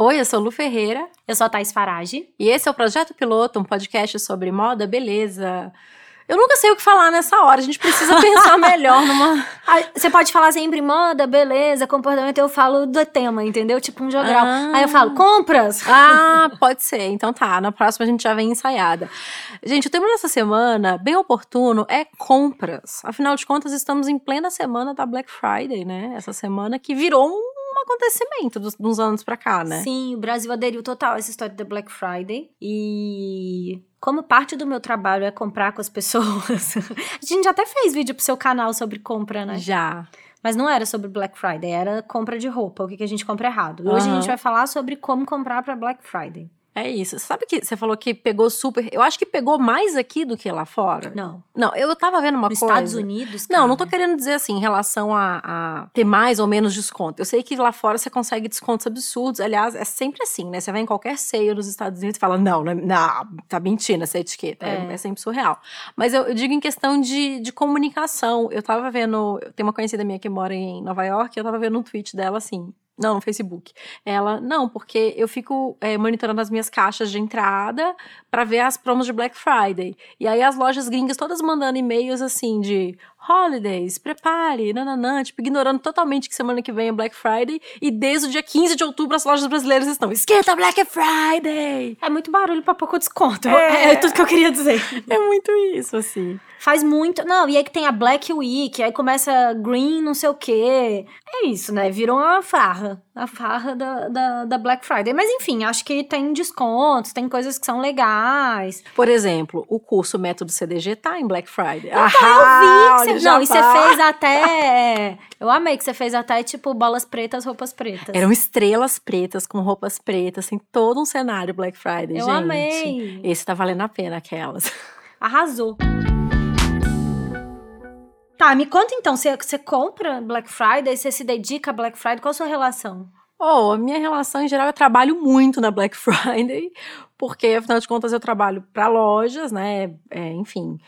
Oi, eu sou Lu Ferreira. Eu sou a Thais Farage. E esse é o Projeto Piloto, um podcast sobre moda, beleza. Eu nunca sei o que falar nessa hora, a gente precisa pensar melhor numa. Você pode falar sempre moda, beleza, comportamento, eu falo do tema, entendeu? Tipo um jogral. Ah. Aí eu falo, compras! Ah, pode ser. Então tá, na próxima a gente já vem ensaiada. Gente, o tema dessa semana, bem oportuno, é compras. Afinal de contas, estamos em plena semana da Black Friday, né? Essa semana que virou um um acontecimento dos, dos anos pra cá, né? Sim, o Brasil aderiu total a essa história da Black Friday. E como parte do meu trabalho é comprar com as pessoas, a gente até fez vídeo pro seu canal sobre compra, né? Já. Mas não era sobre Black Friday, era compra de roupa, o que, que a gente compra errado. Hoje uhum. a gente vai falar sobre como comprar para Black Friday. É isso. Sabe que você falou que pegou super. Eu acho que pegou mais aqui do que lá fora. Não. Não, eu tava vendo uma Nos coisa. Estados Unidos? Cara. Não, não tô querendo dizer assim, em relação a, a, ter mais ou menos desconto. Eu sei que lá fora você consegue descontos absurdos. Aliás, é sempre assim, né? Você vai em qualquer ceia nos Estados Unidos e fala: não, não, não tá mentindo essa etiqueta. É, é, é sempre surreal. Mas eu, eu, digo em questão de, de comunicação. Eu tava vendo. Tem uma conhecida minha que mora em Nova York, eu tava vendo um tweet dela assim. Não, no Facebook. Ela, não, porque eu fico é, monitorando as minhas caixas de entrada para ver as promos de Black Friday. E aí as lojas gringas todas mandando e-mails assim de holidays, prepare, nananã, tipo, ignorando totalmente que semana que vem é Black Friday. E desde o dia 15 de outubro as lojas brasileiras estão, esquenta Black Friday! É muito barulho para pouco desconto. É. é tudo que eu queria dizer. É muito isso, assim. Faz muito. Não, e aí que tem a Black Week, aí começa green, não sei o quê. É isso, né? Virou uma farra. A farra da, da, da, Black Friday. Mas enfim, acho que tem descontos, tem coisas que são legais. Por exemplo, o curso Método CDG tá em Black Friday. Então, ah, eu vi que você. Não, e você tá. fez até. Eu amei que você fez até, tipo, bolas pretas, roupas pretas. Eram estrelas pretas com roupas pretas, tem todo um cenário Black Friday, eu gente. Eu amei. Esse tá valendo a pena, aquelas. Arrasou. Tá, me conta então, você, você compra Black Friday, você se dedica a Black Friday, qual a sua relação? Oh, a minha relação em geral, eu trabalho muito na Black Friday, porque afinal de contas eu trabalho para lojas, né? É, enfim,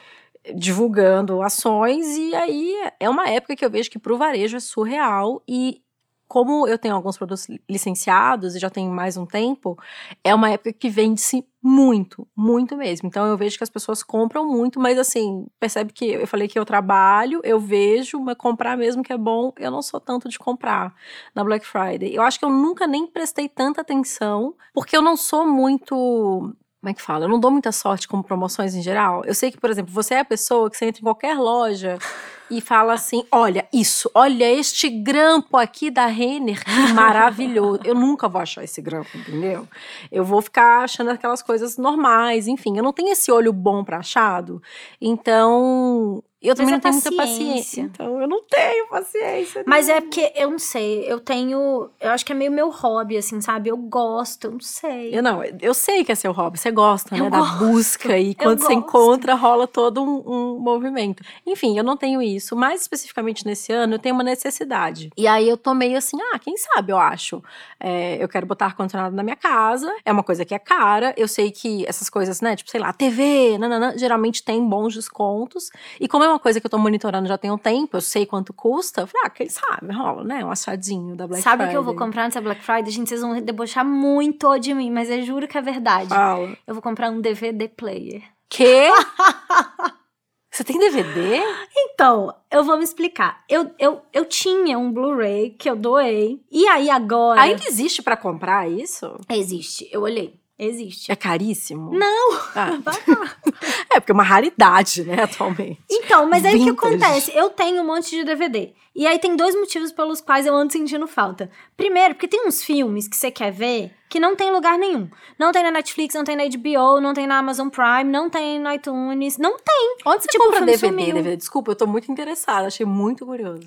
divulgando ações, e aí é uma época que eu vejo que para o varejo é surreal e como eu tenho alguns produtos licenciados e já tem mais um tempo, é uma época que vende-se muito, muito mesmo. Então eu vejo que as pessoas compram muito, mas assim, percebe que eu falei que eu trabalho, eu vejo, mas comprar mesmo que é bom, eu não sou tanto de comprar na Black Friday. Eu acho que eu nunca nem prestei tanta atenção, porque eu não sou muito como é que fala? Eu não dou muita sorte com promoções em geral. Eu sei que, por exemplo, você é a pessoa que você entra em qualquer loja e fala assim: olha, isso, olha este grampo aqui da Renner, que maravilhoso. eu nunca vou achar esse grampo, entendeu? Eu vou ficar achando aquelas coisas normais, enfim, eu não tenho esse olho bom para achado. Então, eu também não tenho muita paciência. Então, eu não tenho paciência. Mas é porque, eu não sei, eu tenho. Eu acho que é meio meu hobby, assim, sabe? Eu gosto, eu não sei. Eu não, eu sei que é seu hobby, você gosta, eu né? Gosto. Da busca. E quando você encontra, rola todo um, um, movimento. Enfim, eu não tenho isso. Mais especificamente nesse ano, eu tenho uma necessidade. E aí eu tô meio assim, ah, quem sabe, eu acho. É, eu quero botar ar-condicionado na minha casa. É uma coisa que é cara. Eu sei que essas coisas, né? Tipo, sei lá, TV, nanana, geralmente tem bons descontos. E como é uma coisa que eu tô monitorando já tem um tempo, eu sei quanto custa. Eu falei, ah, quem sabe, rola, né? Um achadinho da Black sabe Friday. Sabe o que eu vou comprar nessa Black Friday? Gente, vocês vão debochar muito de mim, mas eu juro que é verdade. Fala. Eu vou comprar um DVD player. Quê? Você tem DVD? Então, eu vou me explicar. Eu, eu, eu tinha um Blu-ray que eu doei. E aí agora. Ainda existe para comprar isso? Existe. Eu olhei. Existe. É caríssimo? Não! Ah. é, porque é uma raridade, né, atualmente. Então, mas aí o que acontece? Eu tenho um monte de DVD. E aí tem dois motivos pelos quais eu ando sentindo falta. Primeiro, porque tem uns filmes que você quer ver que não tem em lugar nenhum. Não tem na Netflix, não tem na HBO, não tem na Amazon Prime, não tem no iTunes, não tem. Onde você tipo, compra DVD, DVD? Desculpa, eu tô muito interessada, achei muito curioso.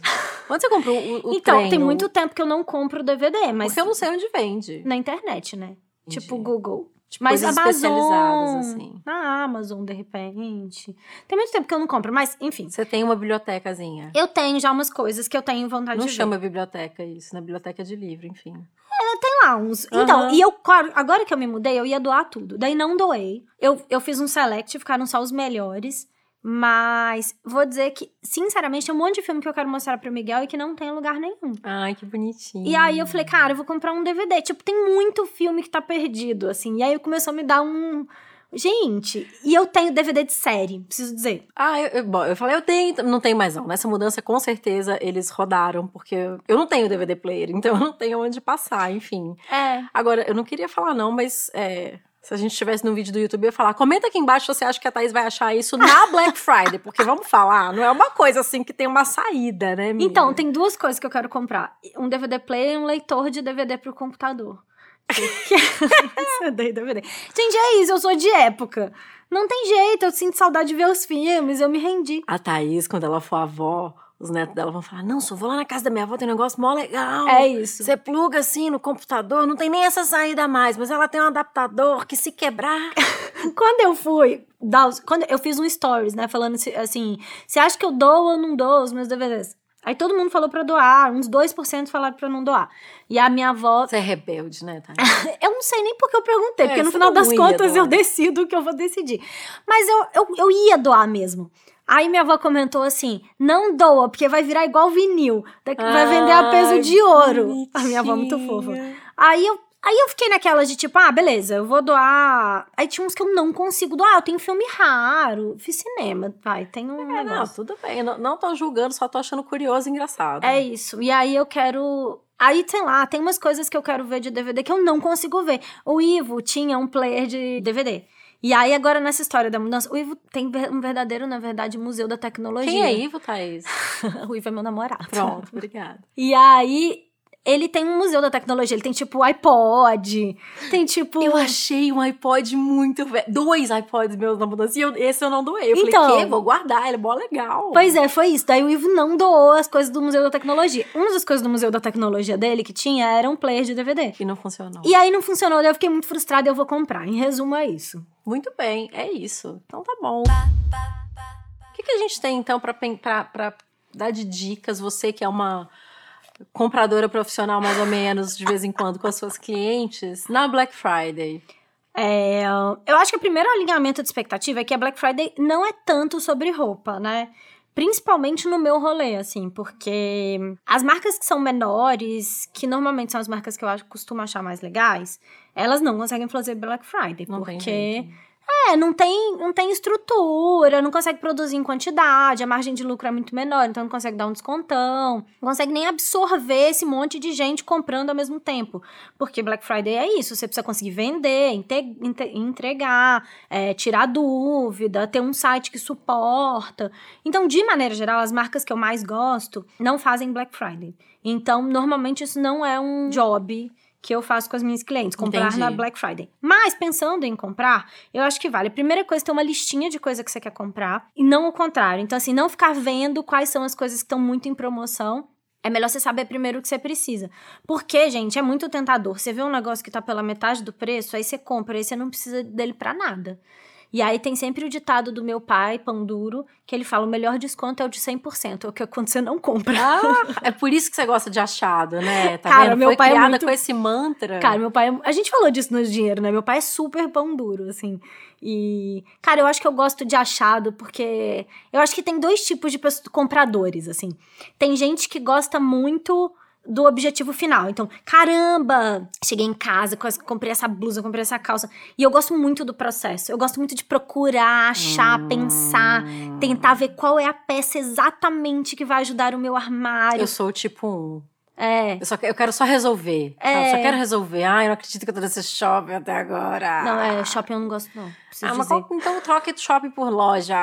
Onde você comprou o, o Então, trem, tem muito tempo que eu não compro DVD, mas... Porque eu não sei onde vende. Na internet, né? Entendi. Tipo Google. Tipo, mas Amazon, especializadas, assim. Na Amazon, de repente. Tem muito tempo que eu não compro, mas enfim. Você tem uma bibliotecazinha? Eu tenho já umas coisas que eu tenho vontade não de. Não chama biblioteca isso, na né? biblioteca de livro, enfim. É, tem lá uns. Uhum. Então, e eu, agora que eu me mudei, eu ia doar tudo. Daí não doei. Eu, eu fiz um select, ficaram só os melhores. Mas vou dizer que, sinceramente, tem um monte de filme que eu quero mostrar pro Miguel e que não tem lugar nenhum. Ai, que bonitinho. E aí eu falei, cara, eu vou comprar um DVD. Tipo, tem muito filme que tá perdido, assim. E aí começou a me dar um. Gente, e eu tenho DVD de série, preciso dizer. Ah, eu, eu, bom, eu falei, eu tenho, não tenho mais não. Nessa mudança, com certeza, eles rodaram, porque eu não tenho DVD player, então eu não tenho onde passar, enfim. É. Agora, eu não queria falar não, mas é, se a gente estivesse no vídeo do YouTube, eu ia falar, comenta aqui embaixo se você acha que a Thaís vai achar isso na Black Friday, porque vamos falar, não é uma coisa assim que tem uma saída, né, minha? Então, tem duas coisas que eu quero comprar. Um DVD player e um leitor de DVD pro computador. DVD. Gente, é isso, eu sou de época. Não tem jeito, eu sinto saudade de ver os filmes, eu me rendi. A Thaís, quando ela for avó, os netos dela vão falar: Não, só vou lá na casa da minha avó, tem um negócio mó legal. É isso. Você pluga assim no computador, não tem nem essa saída mais, mas ela tem um adaptador que se quebrar. quando eu fui. Dar os, quando eu fiz um stories, né? Falando assim: Você acha que eu dou ou não dou os meus DVDs? Aí todo mundo falou pra doar, uns 2% falaram pra não doar. E a minha avó. Você é rebelde, né, Thaís? eu não sei nem porque eu perguntei, É, porque no final das contas eu decido o que eu vou decidir. Mas eu, eu, eu ia doar mesmo. Aí minha avó comentou assim: não doa, porque vai virar igual vinil. Vai vender a peso de ouro. A minha avó é muito fofa. bonitinha. Aí eu, aí eu fiquei naquela de tipo, ah, beleza, eu vou doar. Aí tinha uns que eu não consigo doar. Eu tenho filme raro. Fiz cinema, vai, tem um É, não, negócio. tudo bem. Eu Não, não tô julgando, só tô achando curioso e engraçado. É isso. E aí eu quero. Aí, sei lá, tem umas coisas que eu quero ver de DVD que eu não consigo ver. O Ivo tinha um player de DVD. E aí, agora, nessa história da mudança, o Ivo tem um verdadeiro, na verdade, museu da tecnologia. Quem é Ivo, Thaís? o Ivo é meu namorado. Pronto, obrigada. E aí, ele tem um museu da tecnologia. Ele tem, tipo, iPod. Tem, tipo... Eu achei um iPod muito velho. Dois iPods meus na mudança. E eu- esse eu não doei. Eu Então- falei, que? Vou guardar, ele é mó legal. Pois é, foi isso. Daí o Ivo não doou as coisas do Museu da Tecnologia. Uma das coisas do Museu da Tecnologia dele que tinha era um player de DVD. E não funcionou. E aí não funcionou, daí eu fiquei muito frustrada e eu vou comprar. Em resumo, é isso. Muito bem, é isso. Então tá bom. O que, que a gente tem então pra, pra, pra dar de dicas? Você que é uma compradora profissional, mais ou menos, de vez em quando, com as suas clientes, na Black Friday. É, eu acho que o primeiro alinhamento de expectativa é que a Black Friday não é tanto sobre roupa, né? Principalmente no meu rolê, assim, porque as marcas que são menores, que normalmente são as marcas que eu acho, costumo achar mais legais, elas não conseguem fazer Black Friday, Não porque. É, não tem, não tem estrutura, não consegue produzir em quantidade, a margem de lucro é muito menor, então não consegue dar um descontão, não consegue nem absorver esse monte de gente comprando ao mesmo tempo. Porque Black Friday é isso, você precisa conseguir vender, entregar, é, tirar dúvida, ter um site que suporta. Então, de maneira geral, as marcas que eu mais gosto não fazem Black Friday. Então, normalmente isso não é um job que eu faço com as minhas clientes, comprar Entendi. na Black Friday. Mas pensando em comprar, eu acho que vale. A primeira coisa é ter uma listinha de coisa que você quer comprar e não o contrário. Então assim, não ficar vendo quais são as coisas que estão muito em promoção. É melhor você saber primeiro o que você precisa. Porque, gente, é muito tentador. Você vê um negócio que tá pela metade do preço, aí você compra, aí você não precisa dele pra nada. E aí tem sempre o ditado do meu pai, pão duro, que ele fala: o melhor desconto é o de 100%, é o que é quando você não compra. Ah, é por isso que você gosta de achado, né? Tá Cara, vendo? meu Foi pai é criada muito- com esse mantra. Cara, meu pai. é- A gente falou disso no dinheiro, né? Meu pai é super pão duro, assim. E. Cara, eu acho que eu gosto de achado, porque. Eu acho que tem dois tipos de pessoas- compradores, assim. Tem gente que gosta muito do objetivo final. Então, caramba, cheguei em casa, comprei essa blusa, comprei essa calça. E eu gosto muito do processo. Eu gosto muito de procurar, achar, Hum. pensar, tentar ver qual é a peça exatamente que vai ajudar o meu armário. Eu sou tipo um. É. Eu, só, eu quero só resolver. É. Só quero resolver. Ai, eu não acredito que eu tô nesse shopping até agora. Não, é, shopping eu não gosto, não. Preciso Ah, mas dizer. qual- então troque shopping por loja.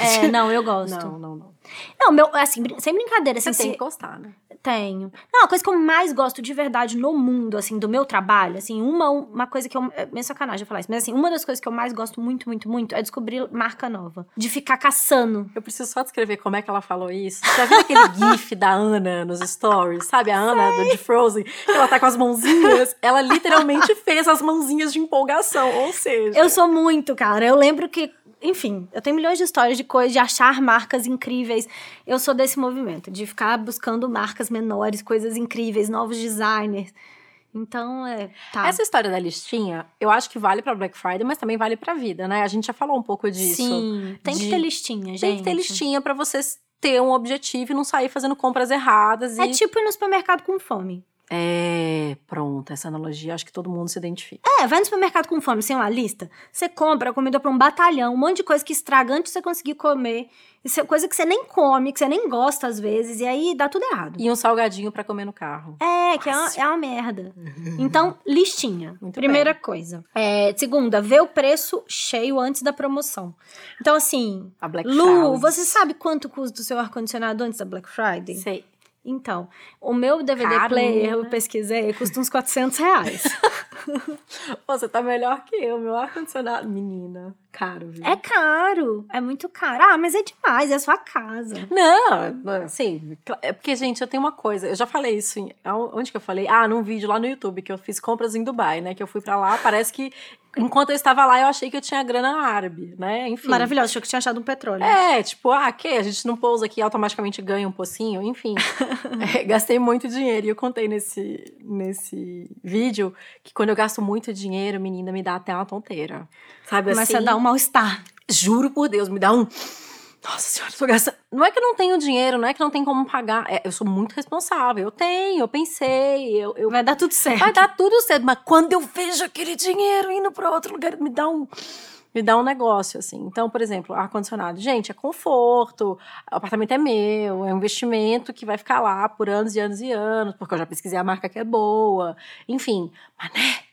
É, não, eu gosto. Não, não, não. Não, meu, assim, brin- sem brincadeira, assim, Você tem se- que gostar, né? tenho. Não, a coisa que eu mais gosto de verdade no mundo, assim, do meu trabalho, assim, uma, uma coisa que eu. É meio sacanagem falar isso, mas assim, uma das coisas que eu mais gosto muito, muito, muito é descobrir marca nova. De ficar caçando. Eu preciso só descrever como é que ela falou isso. Já viu aquele gif da Ana nos stories? Sabe a Ana do, de Frozen? Que ela tá com as mãozinhas. Ela literalmente fez as mãozinhas de empolgação. Ou seja, Eu sou muito, cara. Eu lembro que. Enfim, eu tenho milhões de histórias de coisas, de achar marcas incríveis. Eu sou desse movimento, de ficar buscando marcas menores, coisas incríveis, novos designers. Então, é. Tá. Essa história da listinha, eu acho que vale pra Black Friday, mas também vale pra vida, né? A gente já falou um pouco disso. Sim, tem que de- ter listinha, gente. Tem que ter listinha pra vocês ter um objetivo e não sair fazendo compras erradas. É e... tipo ir no supermercado com fome. É, pronto, essa analogia, acho que todo mundo se identifica. É, vai no supermercado com fome, sem uma lista. Você compra comida pra um batalhão, um monte de coisa que estraga antes de você conseguir comer. Isso é coisa que você nem come, que você nem gosta às vezes, e aí dá tudo errado. E um salgadinho pra comer no carro. É, que é uma, é uma merda. Então, listinha. Muito Primeira coisa. É, segunda, vê o preço cheio antes da promoção. Então, assim, A Black Lu, Friday. você sabe quanto custa o seu ar-condicionado antes da Black Friday? Sei. Então, o meu DVD Caro, player, eu né? pesquisei, custa uns 400 reais. Você tá melhor que eu, meu ar-condicionado. Menina, caro, viu? é caro, é muito caro. Ah, mas é demais, é sua casa. Não, assim, é porque, gente, eu tenho uma coisa, eu já falei isso, em, onde que eu falei? Ah, num vídeo lá no YouTube, que eu fiz compras em Dubai, né, que eu fui pra lá, parece que, enquanto eu estava lá, eu achei que eu tinha grana árabe, né, enfim. Maravilhoso, achou que tinha achado um petróleo. É, tipo, ah, que? A gente não pousa aqui e automaticamente ganha um pocinho, enfim. É, gastei muito dinheiro e eu contei nesse, nesse vídeo que quando eu gasto muito dinheiro, menina, me dá até uma tonteira. Sabe Começa assim? a dar um mal-estar. Juro por Deus, me dá um. Nossa senhora, tô gastando. Não é que eu não tenho dinheiro, não é que não tem como pagar. É, eu sou muito responsável. Eu tenho, eu pensei, eu. eu... Vai dar tudo certo. Vai dar tudo certo, mas quando eu vejo aquele dinheiro indo pra outro lugar, me dá um. Me dá um negócio, assim. Então, por exemplo, ar-condicionado. Gente, é conforto, o apartamento é meu, é um investimento que vai ficar lá por anos e anos e anos, porque eu já pesquisei a marca que é boa. Enfim, mas né?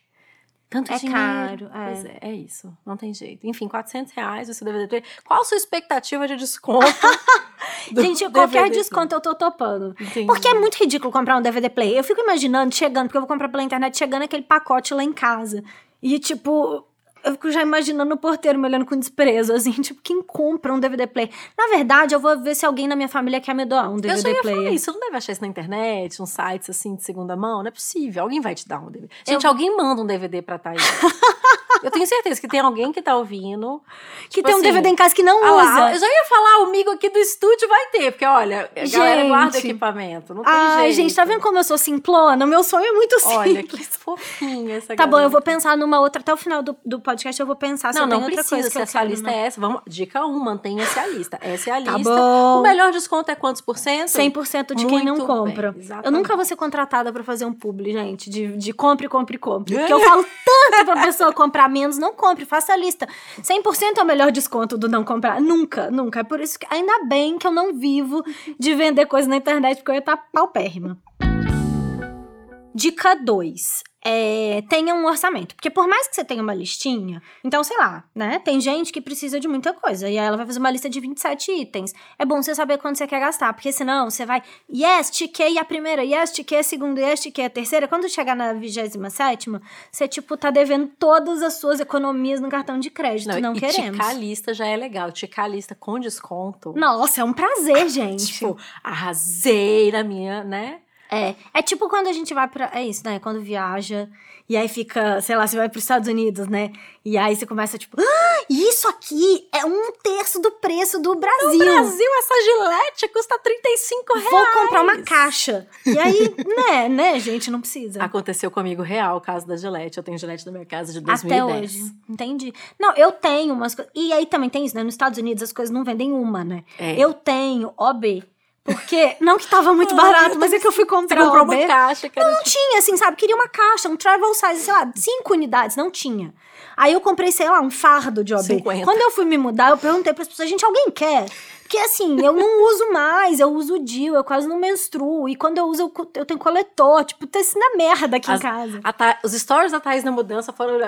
Tanto É dinheiro. caro, é. Pois é, é isso. Não tem jeito. Enfim, 400 reais você DVD ter. Qual a sua expectativa de desconto? do Gente, qualquer DVD? desconto eu tô topando. Entendi. Porque é muito ridículo comprar um DVD player. Eu fico imaginando, chegando, porque eu vou comprar pela internet, chegando aquele pacote lá em casa. E, tipo, eu fico já imaginando o porteiro me olhando com desprezo, assim, tipo, quem compra um DVD player? Na verdade, eu vou ver se alguém na minha família quer me doar um Eu DVD já ia player. falar isso. Você não deve achar isso na internet, uns sites assim de segunda mão? Não é possível. Alguém vai te dar um DVD. Gente, alguém manda um DVD pra Thaís. eu tenho certeza que tem alguém que tá ouvindo. Que tipo tem um assim, DVD em casa que não Ah lá, usa. eu já ia falar, o amigo aqui do estúdio vai ter, porque olha, a galera guarda Gente. equipamento. Não tem Ai, jeito. gente, tá vendo como eu sou simplona? Meu sonho é muito simples. Olha, que fofinha essa Tá bom, eu vou pensar numa outra. Até o final do, do podcast eu vou pensar se Não, eu não outra precisa coisa se que eu a sua quero, lista não. é essa. Vamos, dica 1, mantenha-se a lista. Essa é a Tá lista. bom. O melhor desconto é quantos por cento? 100% de quem não Muito compra. bem, eu nunca vou ser contratada pra fazer um publi, gente, de, de compre, compre, compre. Porque eu falo tanto pra pessoa comprar menos, não compre, faça a lista. 100% é o melhor desconto do não comprar. Nunca, nunca. É por isso que ainda bem que eu não vivo de vender coisa na internet, porque eu ia estar paupérrima. Dica 2. É, tenha um orçamento. Porque por mais que você tenha uma listinha, então, sei lá, né? Tem gente que precisa de muita coisa. E aí ela vai fazer uma lista de 27 itens. É bom você saber quanto você quer gastar. Porque senão você vai, yes, tiquei a primeira, yes, tiquei a segunda, yes, tiquei a terceira. Quando chegar na 27, você, tipo, tá devendo todas as suas economias no cartão de crédito. Não, e queremos. ticar a lista já é legal. Ticar a lista com desconto. Nossa, é um prazer, gente. Tipo, arrasei na minha, né? É, é tipo quando a gente vai pra. É isso, né? Quando viaja e aí fica, sei lá, você vai pros Estados Unidos, né? E aí você começa, tipo, ah, isso aqui é um terço do preço do Brasil. No Brasil, essa gilete custa 35 reais. Vou comprar uma caixa. E aí, né, né, gente, não precisa. Aconteceu comigo real o caso da gilete. Eu tenho gilete na minha casa de Até 2010. hoje. Entendi. Não, eu tenho umas coisas. E aí também tem isso, né? Nos Estados Unidos as coisas não vendem uma, né? É. Eu tenho OB. Porque, não que tava muito Ai, barato, mas é que eu fui Você comprar comprou uma caixa que Não tinha, assim, sabe? Queria uma caixa, um travel size, sei lá, cinco unidades, não tinha. Aí eu comprei, sei lá, um fardo de OB. 50. Quando eu fui me mudar, eu perguntei para as pessoas, gente, alguém quer? Porque assim, eu não uso mais, eu uso o DIL, eu quase não menstruo. E quando eu uso, eu, eu tenho coletor. Tipo, tá isso na merda aqui As- em casa. Tha- os stories da Thaís na mudança foram: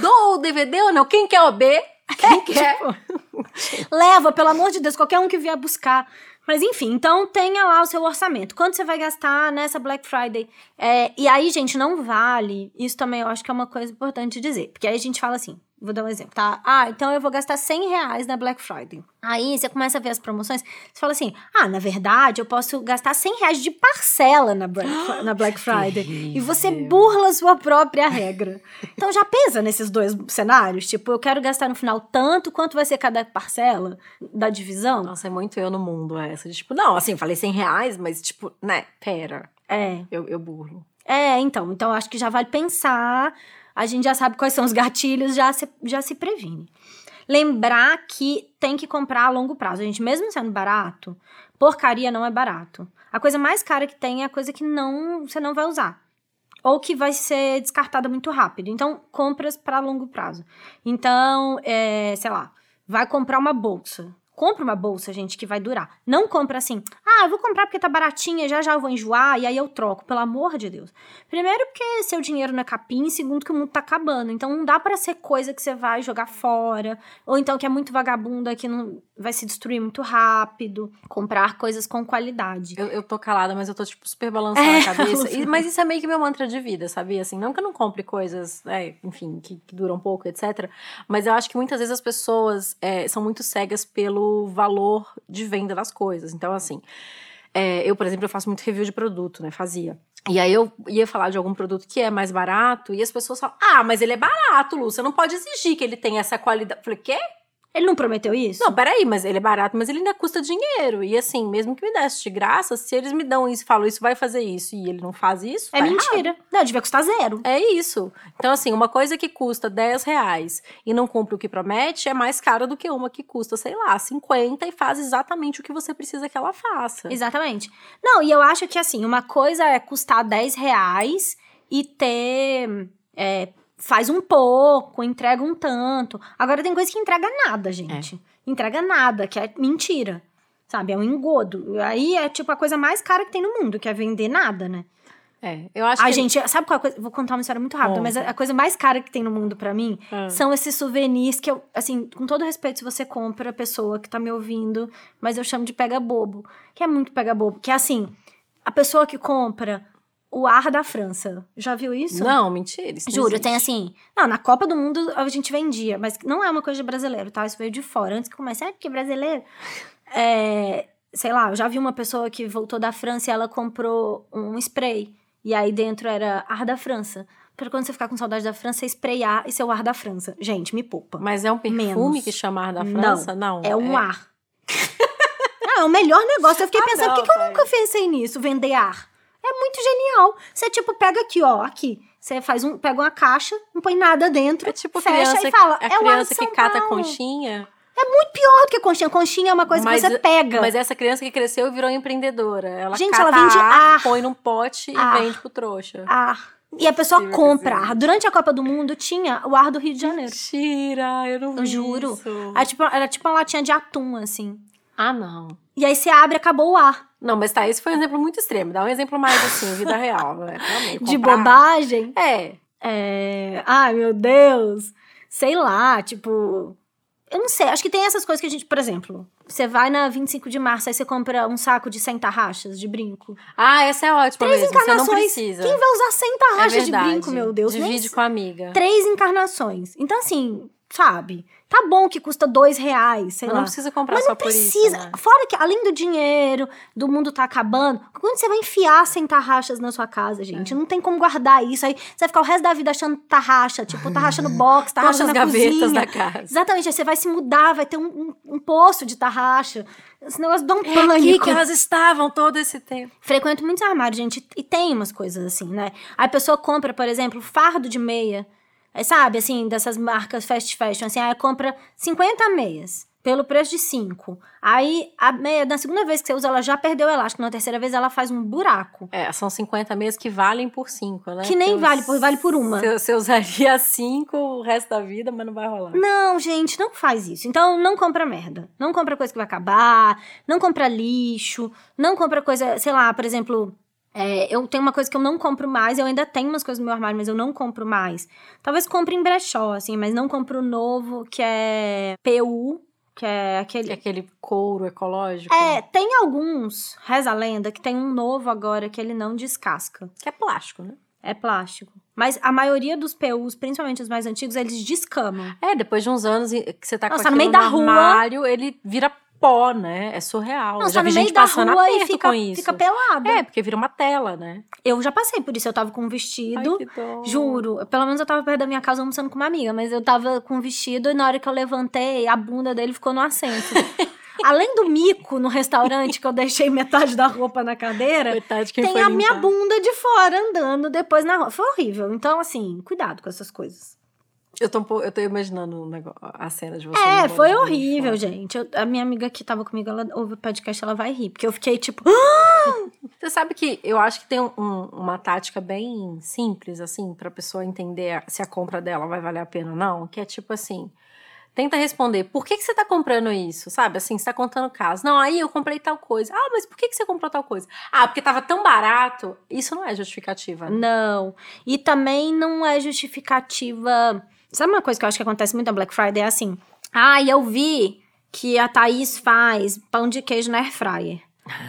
dou o DVD ou não? Quem quer OB? Quem quer? Leva, pelo amor de Deus, qualquer um que vier buscar. Mas enfim, então tenha lá o seu orçamento. Quanto você vai gastar nessa Black Friday? É, e aí, gente, não vale. Isso também eu acho que é uma coisa importante dizer. Porque aí a gente fala assim. Vou dar um exemplo, tá? Ah, então eu vou gastar 100 reais na Black Friday. Aí você começa a ver as promoções, você fala assim: ah, na verdade eu posso gastar 100 reais de parcela na Black, na Black Friday. E você burla a sua própria regra. Então já pesa nesses dois cenários. Tipo, eu quero gastar no final tanto quanto vai ser cada parcela da divisão. Nossa, é muito eu no mundo essa. de, Tipo, não, assim, falei 100 reais, mas tipo, né, pera. É. Eu, eu burlo. É, então. Então acho que já vale pensar. A gente já sabe quais são os gatilhos, já se, já se previne. Lembrar que tem que comprar a longo prazo. A gente, mesmo sendo barato, porcaria não é barato. A coisa mais cara que tem é a coisa que não você não vai usar. Ou que vai ser descartada muito rápido. Então, compras para longo prazo. Então, é, sei lá, vai comprar uma bolsa. Compra uma bolsa, gente, que vai durar. Não compra assim, ah, eu vou comprar porque tá baratinha, já já eu vou enjoar e aí eu troco, pelo amor de Deus. Primeiro porque seu dinheiro não é capim, segundo que o mundo tá acabando. Então não dá para ser coisa que você vai jogar fora, ou então que é muito vagabunda, que não vai se destruir muito rápido. Comprar coisas com qualidade. Eu, eu tô calada, mas eu tô, tipo, super balançando É, a cabeça. E- mas isso é meio que meu mantra de vida, sabia? Assim, não que eu não compre coisas, é, enfim, que, que duram pouco, etc. Mas eu acho que muitas vezes as pessoas é, são muito cegas pelo valor de venda das coisas. Então, assim, é, eu, por exemplo, eu faço muito review de produto, né? Fazia. E aí eu ia falar de algum produto que é mais barato, e as pessoas falam, ah, mas ele é barato, Lu, você não pode exigir que ele tenha essa qualidade. Eu falei, quê? Ele não prometeu isso? Não, peraí, mas ele é barato, mas ele ainda custa dinheiro. E assim, mesmo que me desse de graça, se eles me dão isso e falam, isso vai fazer isso, e ele não faz isso, é tá errado. mentira. Não, devia custar zero. É isso. Então, assim, uma coisa que custa 10 reais e não cumpre o que promete é mais cara do que uma que custa, sei lá, 50 e faz exatamente o que você precisa que ela faça. Exatamente. Não, e eu acho que assim, uma coisa é custar 10 reais e ter. é, faz um pouco, entrega um tanto. Agora tem coisa que entrega nada, gente. Entrega nada, que é mentira. Sabe? É um engodo. Aí é tipo a coisa mais cara que tem no mundo, que é vender nada, né? É, eu acho A que. gente, sabe qual é a coisa? Vou contar uma história muito rápida, mas a, a coisa mais cara que tem no mundo pra mim Ah. são esses souvenirs que eu, assim, com todo respeito, se você compra a pessoa que tá me ouvindo, mas eu chamo de pega bobo, que é muito pega bobo, que é assim, a pessoa que compra o ar da França. Já viu isso? Não, mentira. Isso não Juro, existe. tem assim. Não, na Copa do Mundo a gente vendia, mas não é uma coisa de brasileiro, tá? Isso veio de fora. Antes que comece, é porque brasileiro. É, sei lá, eu já vi uma pessoa que voltou da França e ela comprou um spray. E aí dentro era ar da França. Pra quando você ficar com saudade da França, você sprayar e ser o ar da França. Gente, me poupa. Mas é um perfume Menos. que chama ar da Não, França? Não. É um ar. Não, é o melhor negócio. Eu fiquei Ah, pensando, não, por que, que eu nunca pensei nisso, vender ar? É muito genial. Você, tipo, pega aqui, ó, aqui. Você faz um, pega uma caixa, não põe nada dentro, É tipo fecha criança, e fala, a é o ar criança que cata Paulo. conchinha. É muito pior do que conchinha. Conchinha é uma coisa Mas- que você pega. Mas essa criança que cresceu e virou empreendedora. Ela Gente, cata ela vende ar, ar. põe num pote Ar. e vende pro trouxa. ar. E a pessoa que compra ar. Durante a Copa do Mundo tinha o ar do Rio de Janeiro. Mentira, eu não vi Eu juro. isso. Era tipo, era tipo uma latinha de atum, assim. Ah, não. E aí você abre e acabou o ar. Não, mas tá, esse foi um exemplo muito extremo. Dá um exemplo mais assim, vida real. Né? Realmente, De bobagem. É. É... Ai, meu Deus. Sei lá, tipo. Eu não sei. Acho que tem essas coisas que a gente. Por exemplo, você vai na 25 de março, aí você compra um saco de 100 tarraxas de brinco. Ah, essa é ótima Três mesmo. Você não encarnações. precisa. Quem vai usar 100 é tarraxas de verdade. brinco, meu Deus? Nem Divide com a amiga. Três encarnações. Então, assim, sabe? Tá bom que custa dois reais, sei Mas lá. não precisa comprar Mas só não por isso. precisa. né? Fora que, além do dinheiro, do mundo tá acabando, quando você vai enfiar 100 tarraxas na sua casa, É. gente? Não tem como guardar isso. Aí você vai ficar o resto da vida achando tarraxa. Tipo, tarraxa no box, tarraxa as na gavetas cozinha. da casa. Exatamente. Aí você vai se mudar, vai ter um, um, um poço de tarraxa. Esse negócio dá um É aqui pânico. que elas estavam todo esse tempo. Frequento muitos armários, gente, e tem umas coisas assim, né? Aí a pessoa compra, por exemplo, fardo de meia, sabe, assim, dessas marcas fast fashion, assim, aí compra 50 meias pelo preço de 5. Aí a meia, na segunda vez que você usa, ela já perdeu o elástico, na terceira vez ela faz um buraco. É, são 50 meses que valem por 5, né? Que nem Porque vale por- vale por uma. Você, você usaria 5 o resto da vida, mas não vai rolar. Não, gente, não faz isso. Então, não compra merda. Não compra coisa que vai acabar, não compra lixo, não compra coisa, sei lá, por exemplo, é, eu tenho uma coisa que eu não compro mais, eu ainda tenho umas coisas no meu armário, mas eu não compro mais. Talvez compre em brechó, assim, mas não compro o novo, que é PU, que é aquele... Que é aquele couro ecológico. É, tem alguns, reza a lenda, que tem um novo agora que ele não descasca. Que é plástico, né? É plástico. Mas a maioria dos PUs, principalmente os mais antigos, eles descamam. É, depois de uns anos que você tá Nossa, com no aquilo meio da rua- armário, ele vira pó, né? É surreal. Não, Eu já tá vi gente da passando rua e fica, com isso. fica pelada. É, porque vira uma tela, né? Eu já passei por isso. Eu tava com um vestido. Ai. Juro, pelo menos eu tava perto da minha casa almoçando com uma amiga, mas eu tava com um vestido e na hora que eu levantei, a bunda dele ficou no assento. além do mico no restaurante, que eu deixei metade da roupa na cadeira, Metade tem a minha limpar. bunda de fora andando depois na rua. Foi horrível. Então, assim, cuidado com essas coisas. Eu tô, eu tô imaginando negócio- a cena de você. É, foi horrível, gente. Eu- a minha amiga que tava comigo, ela ouve o podcast, ela vai rir. Porque eu fiquei tipo. Você sabe que eu acho que tem um- uma tática bem simples, assim, pra pessoa entender se a compra dela vai valer a pena ou não, que é tipo assim. Tenta responder, por que, que você tá comprando isso? Sabe, assim, você tá contando caso. Não, aí eu comprei tal coisa. Ah, mas por que, que você comprou tal coisa? Ah, porque tava tão barato. Isso não é justificativa. né? Não. E também não é justificativa. Sabe uma coisa que eu acho que acontece muito na Black Friday? É assim. Ah, eu vi que a Thaís faz pão de queijo na air fryer.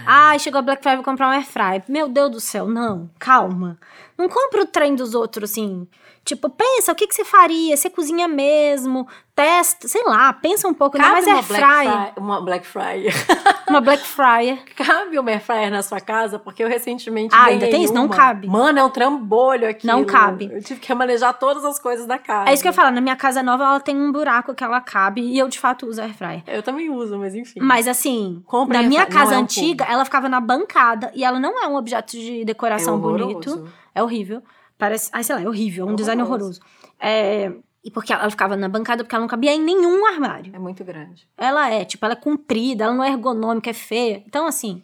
Ah, chegou a Black Friday, vou comprar um air fryer. Meu Deus do céu, não. Calma. Não compra o trem dos outros, assim. Tipo, pensa, o que, que você faria? Você cozinha mesmo? Testa, sei lá, pensa um pouco. Cabe mais uma air Black fryer. Fry- uma Black Fryer. Uma Black Fryer. cabe uma air fryer na sua casa? Porque eu recentemente Ah, ainda tem isso? Não uma. cabe. Mano, é um trambolho aqui. Não cabe. Eu tive que manejar todas as coisas da casa. É isso que eu falo, na minha casa nova ela tem um buraco que ela cabe e eu de fato uso air fryer. Eu também uso, mas enfim. Mas assim, Comprem na minha. Não casa é um antiga, ela ficava na bancada e ela não é um objeto de decoração É bonito. É horrível. Parece, ai, sei lá, é horrível, é um É design horroroso. É, e porque ela ficava na bancada porque ela não cabia em nenhum armário. É muito grande. Ela é, tipo, ela é comprida, ela não é ergonômica, é feia. Então assim,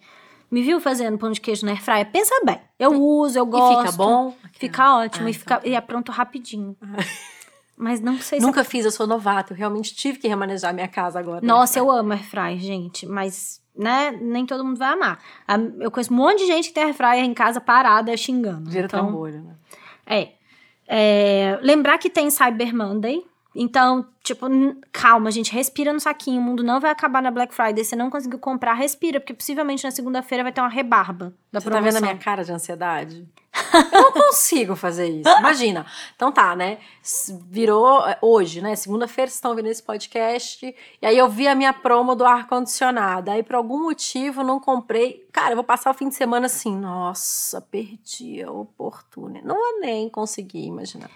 me viu fazendo pão de queijo na air fryer? Pensa bem. Eu uso, eu gosto. E fica bom? Fica ótimo Ah, e, fica, então e é pronto rapidinho. Mas não sei se Nunca fiz, eu sou novata. Eu realmente tive que remanejar minha casa agora. Nossa, eu amo airfryer, gente, mas, né, nem todo mundo vai amar. Eu conheço um monte de gente que tem airfryer em casa parada xingando. Vira então, trambolho, né? é. É, Lembrar que tem Cyber Monday. Então, tipo, calma, gente, respira no saquinho. O mundo não vai acabar na Black Friday. Você não conseguiu comprar, respira, porque possivelmente na segunda-feira vai ter uma rebarba da Você tá promoção. vendo a minha cara de ansiedade? Eu não consigo fazer isso. Imagina. Então tá, né? Virou é, hoje, né? Segunda-feira vocês estão ouvindo esse podcast. E aí eu vi a minha promo do ar-condicionado. Aí por algum motivo não comprei. Cara, eu vou passar o fim de semana assim. Nossa, perdi a oportunidade. Não vou nem conseguir imaginar.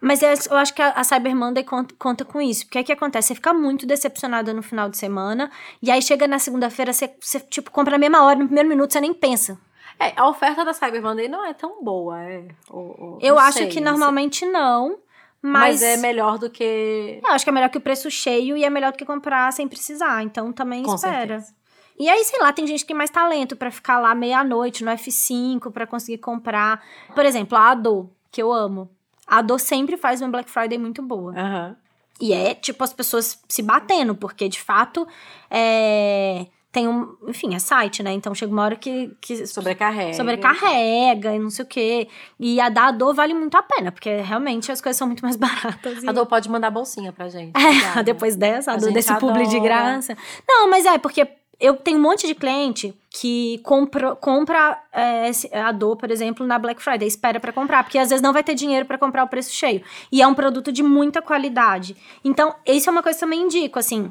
Mas é- eu acho que a, Cyber Monday conta, conta com isso. Porque o que acontece? Você fica muito decepcionada no final de semana. E aí chega na segunda-feira, você, você, tipo, compra na mesma hora, no primeiro minuto, você nem pensa. É, a oferta da Cyber Monday não é tão boa, é. Ou- ou- Eu acho sei, que normalmente não. Mas, Mas, é melhor do que. eu acho que é melhor que o preço cheio e é melhor do que comprar sem precisar. Então também Com espera. certeza. E aí, sei lá, tem gente que tem mais talento pra ficar lá meia-noite no F5 pra conseguir comprar. Por exemplo, a Ado, que eu amo. A Ado sempre faz uma Black Friday muito boa. Aham. E é, tipo, as pessoas se batendo, porque de fato é, tem um. Enfim, é site, né? Então chega uma hora que. que Sobrecarrega. sobrecarrega e não sei o quê. E a da Ado vale muito a pena, porque realmente as coisas são muito mais baratas. e- A Dor pode mandar bolsinha pra gente. É, depois dessa, A do- gente desse publi de adora. graça. Não, mas é, porque eu tenho um monte de cliente que compra, compra é, a dor, por exemplo, na Black Friday, espera pra comprar, porque às vezes não vai ter dinheiro pra comprar o preço cheio. E é um produto de muita qualidade. Então, isso é uma coisa que eu também indico, assim.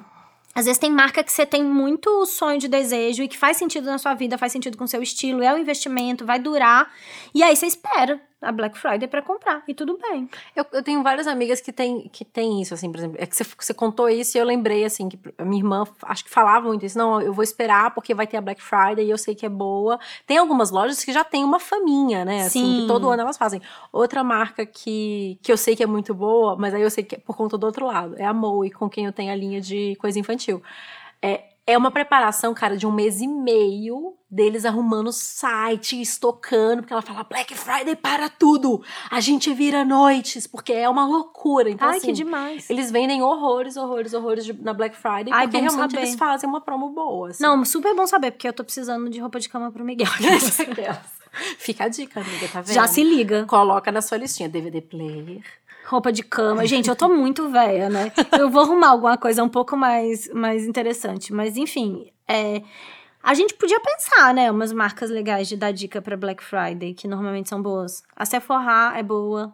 Às vezes tem marca que você tem muito sonho de desejo e que faz sentido na sua vida, faz sentido com o seu estilo, é um investimento, vai durar. E aí você espera a Black Friday pra comprar e tudo bem. Eu, eu tenho várias amigas que têm que tem isso, assim, por exemplo. É que você, você contou isso e eu lembrei, assim, que a minha irmã, acho que falava muito isso. Não, eu vou esperar porque vai ter a Black Friday e eu sei que é boa. Tem algumas lojas que já tem uma faminha, né? Assim, Sim. que todo ano elas fazem. Outra marca que, que eu sei que é muito boa, mas aí eu sei que é por conta do outro lado, é a Moe, com quem eu tenho a linha de coisa infantil. É, é uma preparação, cara, de um mês e meio deles arrumando o site, estocando, porque ela fala Black Friday para tudo. A gente vira noites, porque é uma loucura. Então, Ai, assim, que demais. eles vendem horrores, horrores, horrores de- na Black Friday, Ai, porque realmente saber. eles fazem uma promo boa. Assim. Não, super bom saber, porque eu tô precisando de roupa de cama pro Miguel. Fica a dica, amiga, tá vendo? Já se liga. Coloca na sua listinha DVD player. Roupa de cama. Gente, eu tô muito velha, né? Eu vou arrumar alguma coisa um pouco mais, mais interessante. Mas, enfim, é, a gente podia pensar, né? Umas marcas legais de dar dica pra Black Friday, que normalmente são boas. A Sephora é boa.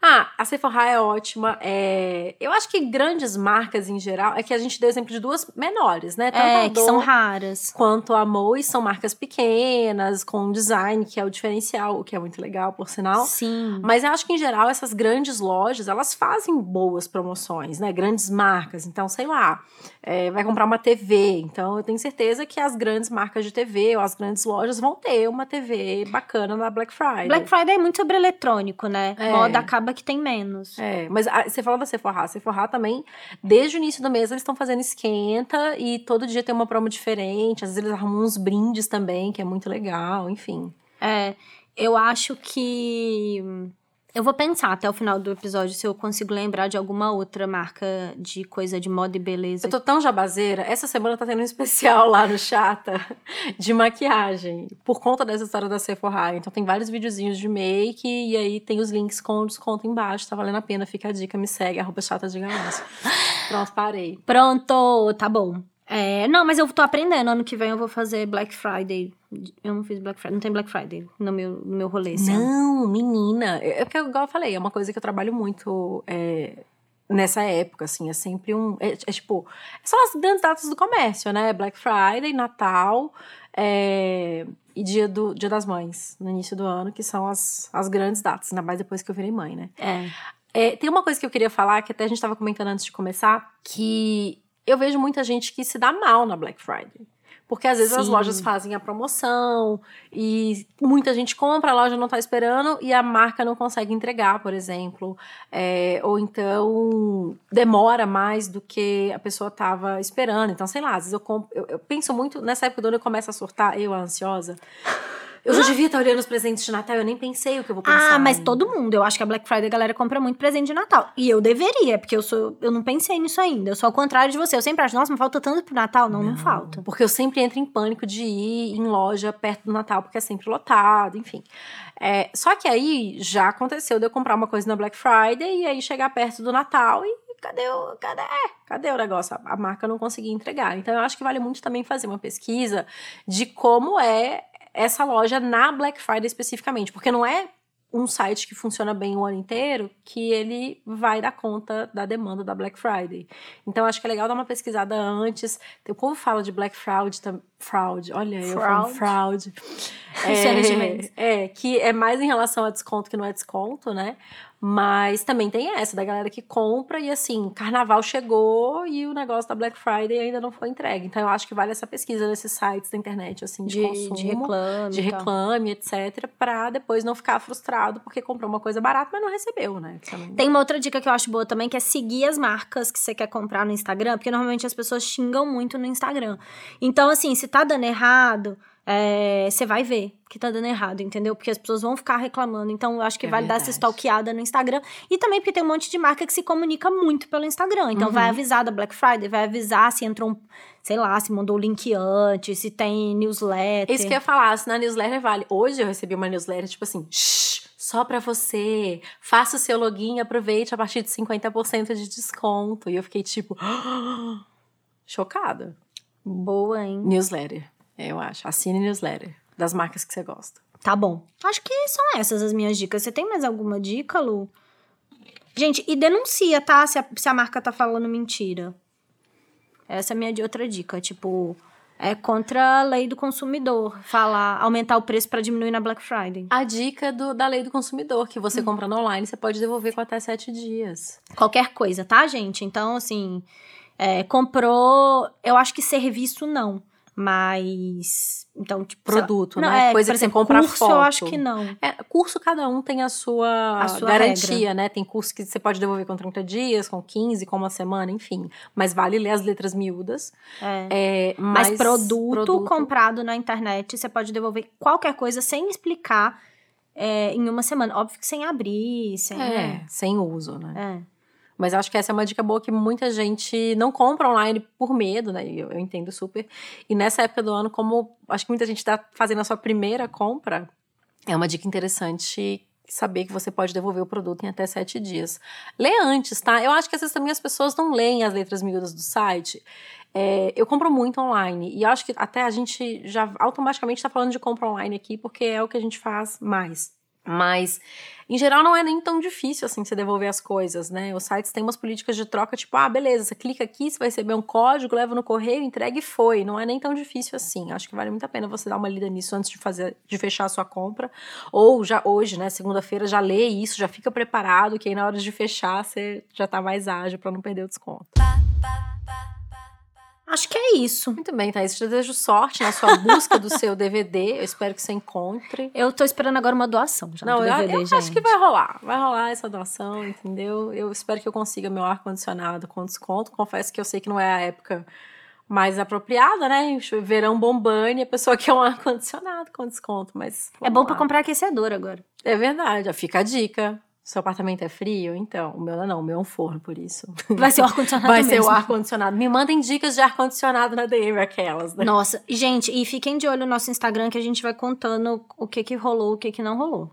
Ah, a Sephora é ótima. É... Eu acho que grandes marcas em geral. É que a gente deu exemplo de duas menores, né? Tanto é, que são raras. Quanto a Moe são marcas pequenas, com design, que é o diferencial, o que é muito legal, por sinal. Sim. Mas eu acho que, em geral, essas grandes lojas, elas fazem boas promoções, né? Grandes marcas. Então, sei lá, é, vai comprar uma TV. Então, eu tenho certeza que as grandes marcas de TV ou as grandes lojas vão ter uma TV bacana na Black Friday. Black Friday é muito sobre eletrônico, né? É. Moda acaba que tem menos. É, mas a, você falou da Sephora. A Sephora também, desde o início do mês, eles estão fazendo esquenta e todo dia tem uma promo diferente. Às vezes eles arrumam uns brindes também, que é muito legal, enfim. É, eu acho que eu vou pensar até o final do episódio se eu consigo lembrar de alguma outra marca de coisa de moda e beleza. Eu tô tão jabazeira. Essa semana tá tendo um especial lá no Chata de maquiagem, por conta dessa história da Sephora. Então tem vários videozinhos de make e aí tem os links com desconto embaixo. Tá valendo a pena, fica a dica, me segue, arroba chata de ganância. Pronto, parei. Pronto, tá bom. É, não, mas eu tô aprendendo. Ano que vem eu vou fazer Black Friday. Eu não fiz Black Friday, não tem Black Friday no meu, no meu rolê. Não, menina. É porque, igual eu falei, é uma coisa que eu trabalho muito é, nessa época, assim. É sempre um. É, é, tipo. São as grandes datas do comércio, né? Black Friday, Natal. É, e dia, do, dia das Mães, no início do ano, que são as, as grandes datas, ainda mais depois que eu virei mãe, né? É. É, tem uma coisa que eu queria falar, que até a gente estava comentando antes de começar, que eu vejo muita gente que se dá mal na Black Friday. Porque às vezes Sim. as lojas fazem a promoção e muita gente compra, a loja não está esperando e a marca não consegue entregar, por exemplo. É, ou então demora mais do que a pessoa estava esperando. Então, sei lá, às vezes eu, compro, eu, eu penso muito, nessa época do ano eu começo a surtar, eu, a ansiosa. Eu já devia estar olhando os presentes de Natal, eu nem pensei o que eu vou pensar. Ah, mas todo mundo. Eu acho que a Black Friday a galera compra muito presente de Natal. E eu deveria, porque eu sou. Eu não pensei nisso ainda. Eu sou ao contrário de você. Eu sempre acho, nossa, me falta tanto pro Natal. Não, não, não falta. Porque eu sempre entro em pânico de ir em loja perto do Natal, porque é sempre lotado, enfim. É, só que aí já aconteceu de eu comprar uma coisa na Black Friday e aí chegar perto do Natal e cadê o, cadê, cadê o negócio? A, a marca não conseguia entregar. Então eu acho que vale muito também fazer uma pesquisa de como é essa loja na Black Friday especificamente, porque não é um site que funciona bem o ano inteiro que ele vai dar conta da demanda da Black Friday. Então acho que é legal dar uma pesquisada antes. O povo fala de Black Fraud, fraud, olha fraud. eu falo fraud. É, é, que é mais em relação a desconto que não é desconto, né? Mas também tem essa da galera que compra e assim, carnaval chegou e o negócio da Black Friday ainda não foi entregue. Então eu acho que vale essa pesquisa nesses sites da internet, assim, de, de consumo, de reclame, de reclame, etc, para depois não ficar frustrado porque comprou uma coisa barata, mas não recebeu, né? Também... Tem uma outra dica que eu acho boa também, que é seguir as marcas que você quer comprar no Instagram, porque normalmente as pessoas xingam muito no Instagram. Então, assim, se tá dando errado, é, você vai ver que tá dando errado, entendeu? Porque as pessoas vão ficar reclamando. Então, eu acho que é vale verdade. dar essa stalkeada no Instagram. E também porque tem um monte de marca que se comunica muito pelo Instagram. Então, uhum. vai avisar da Black Friday, vai avisar se entrou um, sei lá, se mandou o link antes, se tem newsletter. Isso que eu ia falar, se na newsletter vale. Hoje eu recebi uma newsletter, tipo assim, shh, só para você. Faça o seu login e aproveite a partir de 50% de desconto. E eu fiquei tipo, chocada. Boa, hein? Newsletter. É, eu acho. Assine newsletter das marcas que você gosta. Tá bom. Acho que são essas as minhas dicas. Você tem mais alguma dica, Lu? Gente, e denuncia, tá? Se a, se a marca tá falando mentira. Essa é a minha outra dica. Tipo, é contra a lei do consumidor. Falar, aumentar o preço para diminuir na Black Friday. A dica do, da lei do consumidor, que você hum. compra no online, você pode devolver com até sete dias. Qualquer coisa, tá, gente? Então, assim, é, comprou. Eu acho que serviço não. Mas. Então, tipo. Produto, né? Não, é, Coisa que você compra curso, foto. eu acho que não. É, curso, cada um tem a sua, a sua garantia, regra. né? Tem curso que você pode devolver com 30 dias, com 15, com uma semana, enfim. Mas vale ler as letras miúdas. É. é mas, mas produto, produto, comprado na internet, você pode devolver qualquer coisa sem explicar é, em uma semana. Óbvio que sem abrir, sem. É, né? sem uso, né? É. Mas acho que essa é uma dica boa que muita gente não compra online por medo, né? Eu, eu entendo super. E nessa época do ano, como acho que muita gente está fazendo a sua primeira compra, é uma dica interessante saber que você pode devolver o produto em até sete dias. Lê antes, tá? Eu acho que às vezes também as pessoas não leem as letras miúdas do site. É, eu compro muito online e acho que até a gente já automaticamente está falando de compra online aqui porque é o que a gente faz mais. Mas, em geral, não é nem tão difícil assim você devolver as coisas, né? Os sites têm umas políticas de troca, tipo, ah, beleza, você clica aqui, você vai receber um código, leva no correio, entrega e foi. Não é nem tão difícil assim. Acho que vale muito a pena você dar uma lida nisso antes de fazer, de fechar a sua compra. Ou já hoje, né, segunda-feira, já lê isso, já fica preparado, que aí na hora de fechar você já tá mais ágil para não perder o desconto. Acho que é isso. Muito bem, Thaís. Te desejo sorte na sua busca do seu DVD. Eu espero que você encontre. Eu tô esperando agora uma doação já Não, do eu, DVD, eu gente. acho que vai rolar. Vai rolar essa doação, entendeu? Eu espero que eu consiga meu ar-condicionado com desconto. Confesso que eu sei que não é a época mais apropriada, né? Verão bombando e a pessoa quer um ar-condicionado com desconto, mas... É bom pra comprar aquecedor agora. É verdade, fica a dica. Seu apartamento é frio? Então, o meu não, é o meu é um forno, por isso. Vai ser o ar-condicionado Vai mesmo. ser o ar-condicionado. Me mandem dicas de ar-condicionado na DM, aquelas, né? Nossa, gente, e fiquem de olho no nosso Instagram que a gente vai contando o que que rolou, o que que não rolou.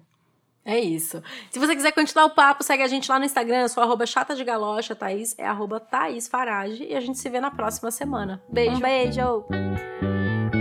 É isso. Se você quiser continuar o papo, segue a gente lá no Instagram. Eu sou arroba chata de galocha, Thaís é arroba Thaís Farage. E a gente se vê na próxima semana. Beijo. Um beijo!